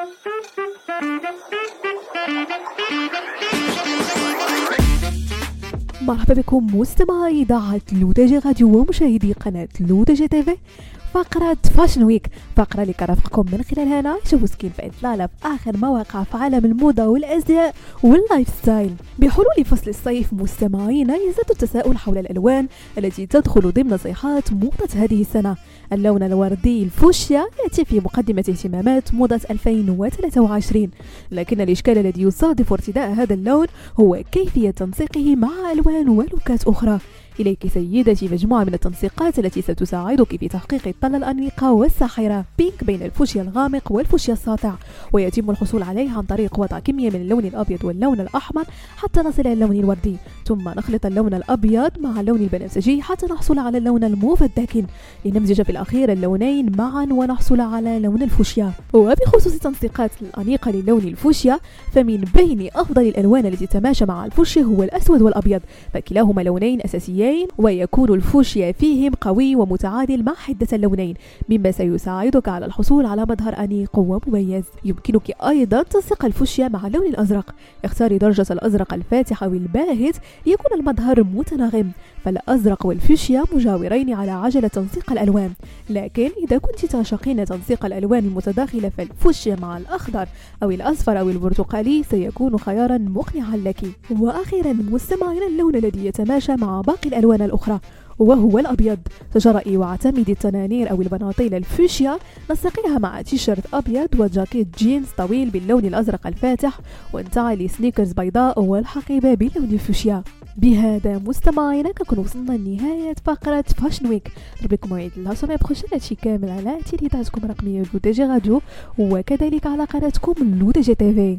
Thank you. مرحبا بكم مستمعي إذاعة L'ODJ Radio ومشاهدي قناة L'ODJ TV فقرة Fashion Week فقرة اللي كرافقكم من خلالها بوسكين في إطلالة في آخر مواقع في عالم الموضة والأزياء وال lifestyle بحلول فصل الصيف مستمعينا يزداد التساؤل حول الألوان التي تدخل ضمن صيحات موضة هذه السنة. اللون الوردي الفوشيا يأتي في مقدمة اهتمامات موضة 2023 لكن الإشكال الذي يصادف ارتداء هذا اللون هو كيفية تنسيقه مع ألوان ولوكات أخرى. إليك سيدتي مجموعة من التنسيقات التي ستساعدك في تحقيق الطلة الأنيقة والساحرة. بينك بين الفوشيا الغامق والفوشيا الساطع. ويتم الحصول عليه عن طريق وضع كمية من اللون الأبيض واللون الأحمر حتى نصل إلى اللون الوردي. ثم نخلط اللون الأبيض مع اللون البنفسجي حتى نحصل على اللون الموف الداكن لنمزج في الأخير اللونين معا ونحصل على لون الفوشيا. وبخصوص التنسيقات الأنيقة للون الفوشيا فمن بين أفضل الألوان التي تتماشى مع الفوشيا هو الأسود والأبيض. فكلاهما لونين أساسيين اللونين ويكون الفوشيا فيهم قوي ومتعادل مع حدة اللونين مما سيساعدك على الحصول على مظهر أنيق ومميز. يمكنك أيضا تنسيق الفوشيا مع اللون الأزرق. اختاري درجة الأزرق الفاتح أو الباهت ليكون المظهر متناغم. فالأزرق والفوشيا مجاورين على عجلة تنسيق الألوان. لكن إذا كنت تعشقين تنسيق الألوان المتداخلة فالفوشيا مع الأخضر أو الأصفر أو البرتقالي سيكون خيارا مقنعا لك. وأخيرا مستمعين اللون الذي يتماشى مع باقي الألوان الأخرى. وهو الأبيض. تجرئي واعتمدي التنانير أو البناطيل الفوشيا نسقيها مع تيشيرت أبيض وجاكيت جينز طويل باللون الأزرق الفاتح. وانتعلي sneakers بيضاء والحقيبة باللون الفوشيا بهذا مستمعينا كنكون وصلنا لنهاية فقرة Fashion Week نضرب لكم موعد la semaine prochaine هادشي كامل على تيليداتكم الرقمية L'ODJ Radio. وكذلك على قناتكم L'ODJ TV